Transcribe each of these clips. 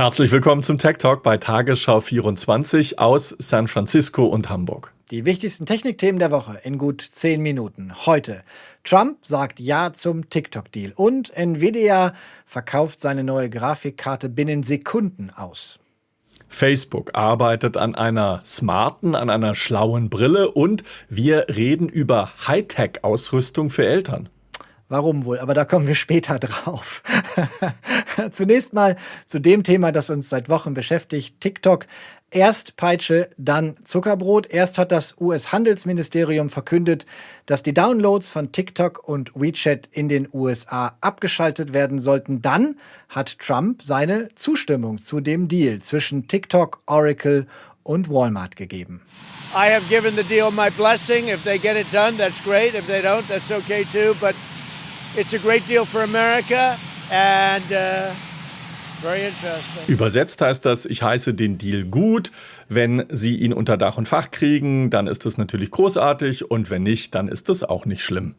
Herzlich willkommen zum Tech Talk bei Tagesschau 24 aus San Francisco und Hamburg. Die wichtigsten Technikthemen der Woche in gut 10 Minuten. Heute. Trump sagt Ja zum TikTok-Deal und Nvidia verkauft seine neue Grafikkarte binnen Sekunden aus. Facebook arbeitet an einer smarten, an einer schlauen Brille und wir reden über Hightech-Ausrüstung für Eltern. Warum wohl? Aber da kommen wir später drauf. Zunächst mal zu dem Thema, das uns seit Wochen beschäftigt. TikTok. Erst Peitsche, dann Zuckerbrot. Erst hat das US-Handelsministerium verkündet, dass die Downloads von TikTok und WeChat in den USA abgeschaltet werden sollten. Dann hat Trump seine Zustimmung zu dem Deal zwischen TikTok, Oracle und Walmart gegeben. I have given the deal my blessing. If they get it done, that's great. If they don't, that's okay too. But It's a great deal for America and uh, very interesting. Übersetzt heißt das, ich heiße den Deal gut. Wenn Sie ihn unter Dach und Fach kriegen, dann ist es natürlich großartig und wenn nicht, dann ist es auch nicht schlimm.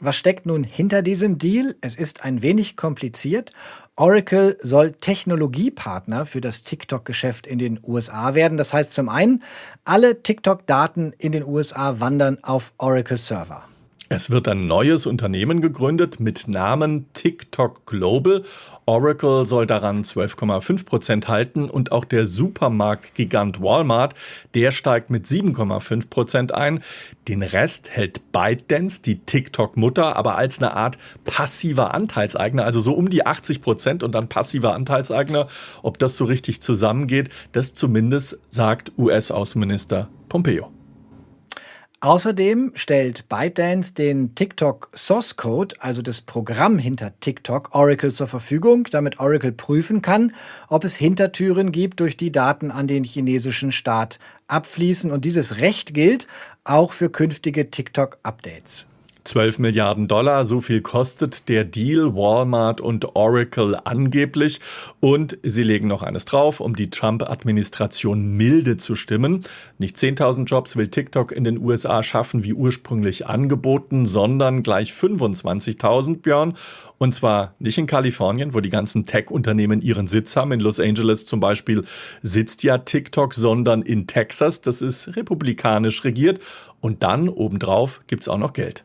Was steckt nun hinter diesem Deal? Es ist ein wenig kompliziert. Oracle soll Technologiepartner für das TikTok-Geschäft in den USA werden. Das heißt zum einen, alle TikTok-Daten in den USA wandern auf Oracle-Server. Es wird ein neues Unternehmen gegründet mit Namen TikTok Global. Oracle soll daran 12,5 Prozent halten und auch der Supermarktgigant Walmart, der steigt mit 7,5 Prozent ein. Den Rest hält ByteDance, die TikTok-Mutter, aber als eine Art passiver Anteilseigner, also so um die 80 Prozent und dann passiver Anteilseigner. Ob das so richtig zusammengeht, das zumindest sagt US-Außenminister Pompeo. Außerdem stellt ByteDance den TikTok Source Code, also das Programm hinter TikTok, Oracle zur Verfügung, damit Oracle prüfen kann, ob es Hintertüren gibt, durch die Daten an den chinesischen Staat abfließen. Und dieses Recht gilt auch für künftige TikTok-Updates. 12 Milliarden Dollar, so viel kostet der Deal Walmart und Oracle angeblich. Und sie legen noch eines drauf, um die Trump-Administration milde zu stimmen. Nicht 10.000 Jobs will TikTok in den USA schaffen, wie ursprünglich angeboten, sondern gleich 25.000, Björn. Und zwar nicht in Kalifornien, wo die ganzen Tech-Unternehmen ihren Sitz haben. In Los Angeles zum Beispiel sitzt ja TikTok, sondern in Texas. Das ist republikanisch regiert. Und dann obendrauf gibt's auch noch Geld.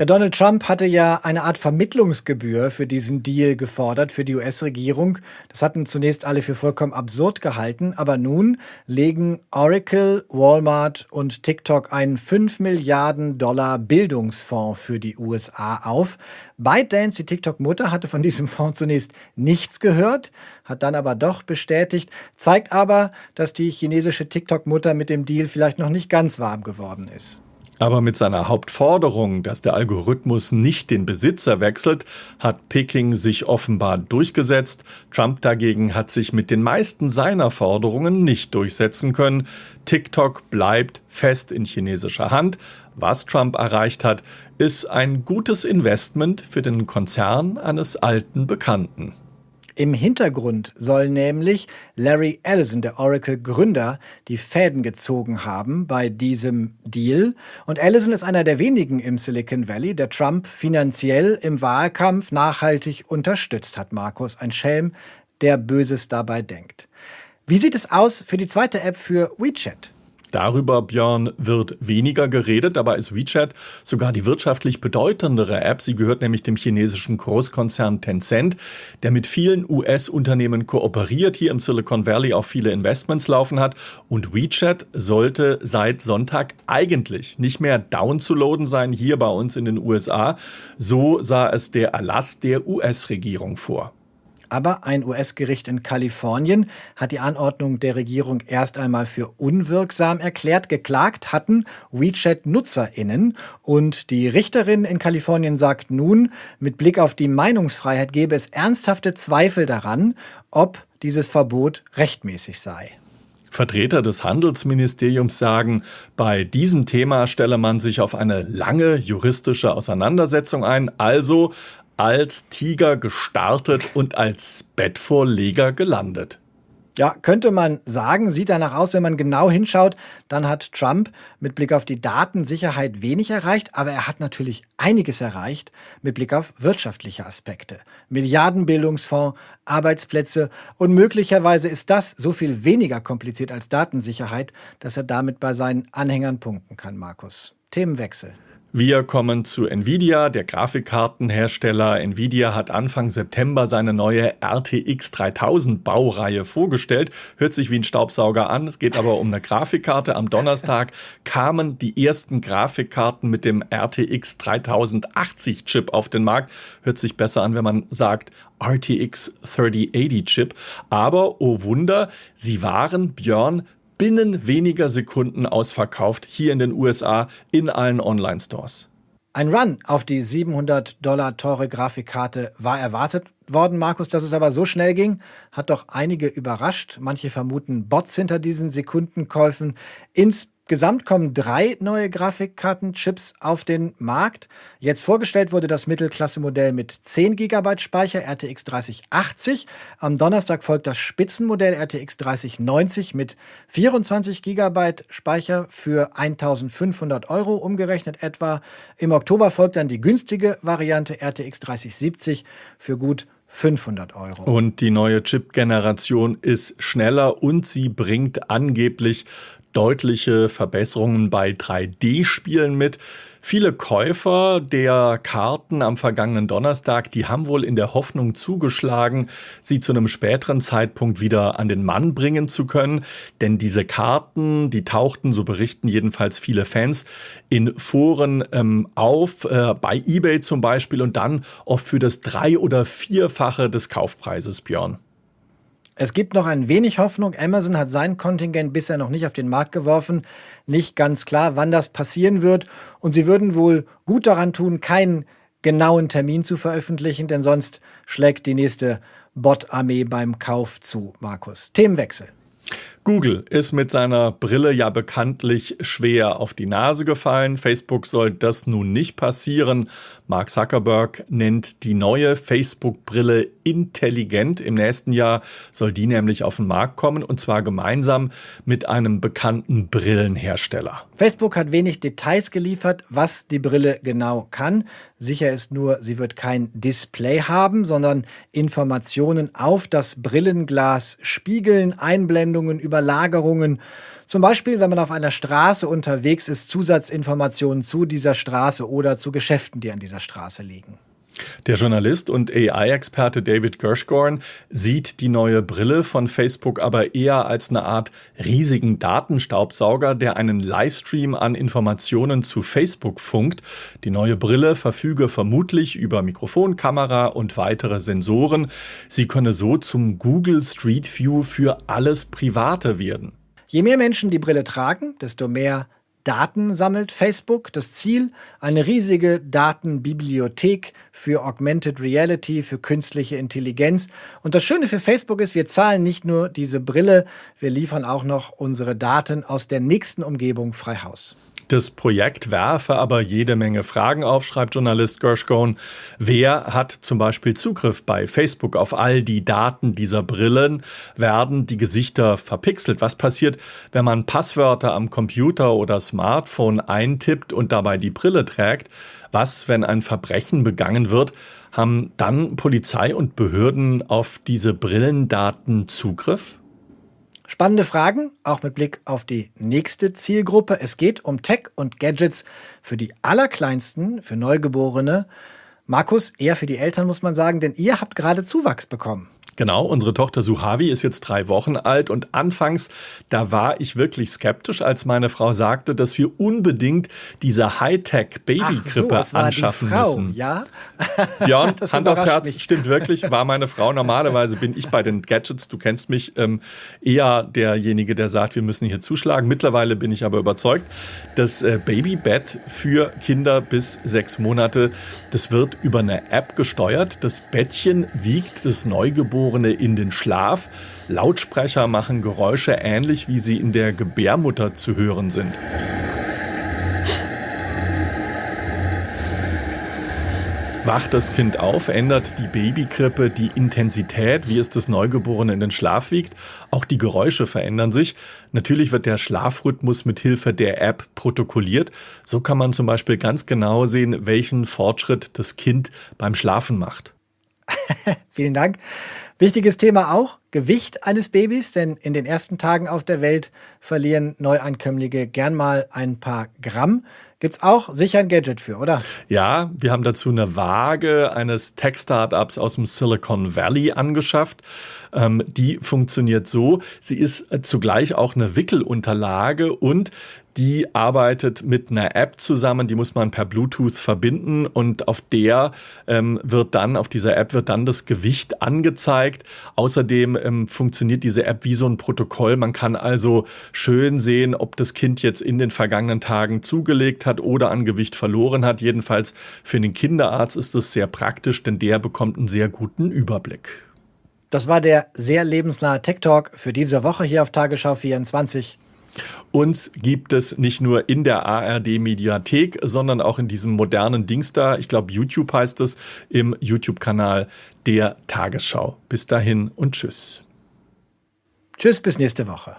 Ja, Donald Trump hatte ja eine Art Vermittlungsgebühr für diesen Deal gefordert für die US-Regierung. Das hatten zunächst alle für vollkommen absurd gehalten, aber nun legen Oracle, Walmart und TikTok einen 5 Milliarden Dollar Bildungsfonds für die USA auf. ByteDance, die TikTok-Mutter, hatte von diesem Fonds zunächst nichts gehört, hat dann aber doch bestätigt, zeigt aber, dass die chinesische TikTok-Mutter mit dem Deal vielleicht noch nicht ganz warm geworden ist. Aber mit seiner Hauptforderung, dass der Algorithmus nicht den Besitzer wechselt, hat Peking sich offenbar durchgesetzt. Trump dagegen hat sich mit den meisten seiner Forderungen nicht durchsetzen können. TikTok bleibt fest in chinesischer Hand. Was Trump erreicht hat, ist ein gutes Investment für den Konzern eines alten Bekannten. Im Hintergrund soll nämlich Larry Ellison, der Oracle-Gründer, die Fäden gezogen haben bei diesem Deal. Und Ellison ist einer der wenigen im Silicon Valley, der Trump finanziell im Wahlkampf nachhaltig unterstützt hat. Markus, ein Schelm, der Böses dabei denkt. Wie sieht es aus für die zweite App für WeChat? Darüber, Björn, wird weniger geredet. Dabei ist WeChat sogar die wirtschaftlich bedeutendere App. Sie gehört nämlich dem chinesischen Großkonzern Tencent, der mit vielen US-Unternehmen kooperiert, hier im Silicon Valley auch viele Investments laufen hat. Und WeChat sollte seit Sonntag eigentlich nicht mehr downzuladen sein, hier bei uns in den USA. So sah es der Erlass der US-Regierung vor. Aber ein US-Gericht in Kalifornien hat die Anordnung der Regierung erst einmal für unwirksam erklärt. Geklagt hatten WeChat-NutzerInnen. Und die Richterin in Kalifornien sagt nun, mit Blick auf die Meinungsfreiheit gebe es ernsthafte Zweifel daran, ob dieses Verbot rechtmäßig sei. Vertreter des Handelsministeriums sagen, bei diesem Thema stelle man sich auf eine lange juristische Auseinandersetzung ein, also als Tiger gestartet und als Bettvorleger gelandet. Ja, könnte man sagen, sieht danach aus, wenn man genau hinschaut, dann hat Trump mit Blick auf die Datensicherheit wenig erreicht, aber er hat natürlich einiges erreicht mit Blick auf wirtschaftliche Aspekte. Milliardenbildungsfonds, Arbeitsplätze und möglicherweise ist das so viel weniger kompliziert als Datensicherheit, dass er damit bei seinen Anhängern punkten kann, Markus. Themenwechsel. Wir kommen zu Nvidia, der Grafikkartenhersteller. Nvidia hat Anfang September seine neue RTX 3000 Baureihe vorgestellt. Hört sich wie ein Staubsauger an, es geht aber um eine Grafikkarte. Am Donnerstag kamen die ersten Grafikkarten mit dem RTX 3080 Chip auf den Markt. Hört sich besser an, wenn man sagt RTX 3080 Chip. Aber, oh Wunder, sie waren, Björn, binnen weniger Sekunden ausverkauft hier in den USA in allen Online-Stores. Ein Run auf die 700 Dollar teure Grafikkarte war erwartet worden, Markus. Dass es aber so schnell ging, hat doch einige überrascht. Manche vermuten Bots hinter diesen Sekundenkäufen. Ins Gesamt kommen drei neue Grafikkartenchips auf den Markt. Jetzt vorgestellt wurde das Mittelklasse-Modell mit 10 GB Speicher RTX 3080. Am Donnerstag folgt das Spitzenmodell RTX 3090 mit 24 GB Speicher für 1500 Euro umgerechnet etwa. Im Oktober folgt dann die günstige Variante RTX 3070 für gut 500 Euro. Und die neue Chip-Generation ist schneller und sie bringt angeblich deutliche Verbesserungen bei 3D-Spielen mit. Viele Käufer der Karten am vergangenen Donnerstag, die haben wohl in der Hoffnung zugeschlagen, sie zu einem späteren Zeitpunkt wieder an den Mann bringen zu können. Denn diese Karten, die tauchten, so berichten jedenfalls viele Fans, in Foren ähm, auf, äh, bei eBay zum Beispiel und dann oft für das drei- oder vierfache des Kaufpreises, Björn. Es gibt noch ein wenig Hoffnung. Amazon hat sein Kontingent bisher noch nicht auf den Markt geworfen. Nicht ganz klar, wann das passieren wird. Und sie würden wohl gut daran tun, keinen genauen Termin zu veröffentlichen, denn sonst schlägt die nächste Bot-Armee beim Kauf zu. Markus. Themenwechsel. Google ist mit seiner Brille ja bekanntlich schwer auf die Nase gefallen. Facebook soll das nun nicht passieren. Mark Zuckerberg nennt die neue Facebook-Brille intelligent. Im nächsten Jahr soll die nämlich auf den Markt kommen und zwar gemeinsam mit einem bekannten Brillenhersteller. Facebook hat wenig Details geliefert, was die Brille genau kann. Sicher ist nur, sie wird kein Display haben, sondern Informationen auf das Brillenglas spiegeln, Einblendungen, Überlagerungen. Zum Beispiel, wenn man auf einer Straße unterwegs ist, Zusatzinformationen zu dieser Straße oder zu Geschäften, die an dieser Straße liegen. Der Journalist und AI-Experte David Gershgorn sieht die neue Brille von Facebook aber eher als eine Art riesigen Datenstaubsauger, der einen Livestream an Informationen zu Facebook funkt. Die neue Brille verfüge vermutlich über Mikrofonkamera und weitere Sensoren. Sie könne so zum Google Street View für alles Private werden. Je mehr Menschen die Brille tragen, desto mehr Daten sammelt Facebook. Das Ziel, eine riesige Datenbibliothek für Augmented Reality, für künstliche Intelligenz. Und das Schöne für Facebook ist, wir zahlen nicht nur diese Brille, wir liefern auch noch unsere Daten aus der nächsten Umgebung frei Haus. Das Projekt werfe aber jede Menge Fragen auf, schreibt Journalist Gershcone. Wer hat zum Beispiel Zugriff bei Facebook auf all die Daten dieser Brillen? Werden die Gesichter verpixelt? Was passiert, wenn man Passwörter am Computer oder Smartphone eintippt und dabei die Brille trägt? Was, wenn ein Verbrechen begangen wird? Haben dann Polizei und Behörden auf diese Brillendaten Zugriff? Spannende Fragen, auch mit Blick auf die nächste Zielgruppe. Es geht um Tech und Gadgets für die Allerkleinsten, für Neugeborene. Markus, eher für die Eltern muss man sagen, denn ihr habt gerade Zuwachs bekommen. Genau, unsere Tochter Suhavi ist jetzt drei Wochen alt und anfangs, da war ich wirklich skeptisch, als meine Frau sagte, dass wir unbedingt diese Hightech-Babykrippe so, anschaffen müssen. Ja? Björn, Hand aufs Herz, mich. stimmt wirklich, war meine Frau. Normalerweise bin ich bei den Gadgets, du kennst mich, ähm, eher derjenige, der sagt, wir müssen hier zuschlagen. Mittlerweile bin ich aber überzeugt, das äh, Babybett für Kinder bis sechs Monate, das wird über eine App gesteuert. Das Bettchen wiegt das Neugeborene Neugeborene in den Schlaf. Lautsprecher machen Geräusche ähnlich, wie sie in der Gebärmutter zu hören sind. Wacht das Kind auf, ändert die Babykrippe die Intensität, wie es das Neugeborene in den Schlaf wiegt. Auch die Geräusche verändern sich. Natürlich wird der Schlafrhythmus mit Hilfe der App protokolliert. So kann man zum Beispiel ganz genau sehen, welchen Fortschritt das Kind beim Schlafen macht. Vielen Dank. Wichtiges Thema auch Gewicht eines Babys, denn in den ersten Tagen auf der Welt verlieren Neuankömmlinge gern mal ein paar Gramm. Gibt's auch sicher ein Gadget für, oder? Ja, wir haben dazu eine Waage eines Tech-Startups aus dem Silicon Valley angeschafft. Ähm, die funktioniert so. Sie ist äh, zugleich auch eine Wickelunterlage und die arbeitet mit einer App zusammen, die muss man per Bluetooth verbinden und auf der ähm, wird dann, auf dieser App wird dann das Gewicht angezeigt. Außerdem ähm, funktioniert diese App wie so ein Protokoll. Man kann also schön sehen, ob das Kind jetzt in den vergangenen Tagen zugelegt hat oder an Gewicht verloren hat. Jedenfalls für den Kinderarzt ist es sehr praktisch, denn der bekommt einen sehr guten Überblick. Das war der sehr lebensnahe Tech Talk für diese Woche hier auf Tagesschau 24. Uns gibt es nicht nur in der ARD-Mediathek, sondern auch in diesem modernen Dings da. Ich glaube, YouTube heißt es, im YouTube-Kanal der Tagesschau. Bis dahin und tschüss. Tschüss, bis nächste Woche.